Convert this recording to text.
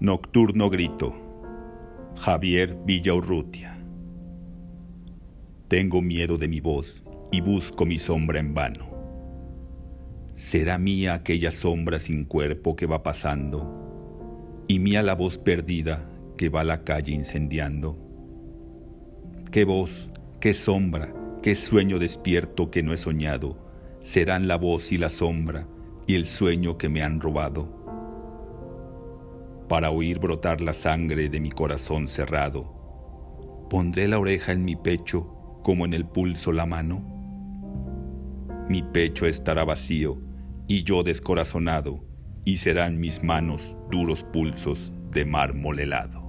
Nocturno grito. Javier Villaurrutia. Tengo miedo de mi voz y busco mi sombra en vano. ¿Será mía aquella sombra sin cuerpo que va pasando? ¿Y mía la voz perdida que va a la calle incendiando? ¿Qué voz, qué sombra, qué sueño despierto que no he soñado? Serán la voz y la sombra y el sueño que me han robado para oír brotar la sangre de mi corazón cerrado. Pondré la oreja en mi pecho como en el pulso la mano. Mi pecho estará vacío y yo descorazonado, y serán mis manos duros pulsos de mármol helado.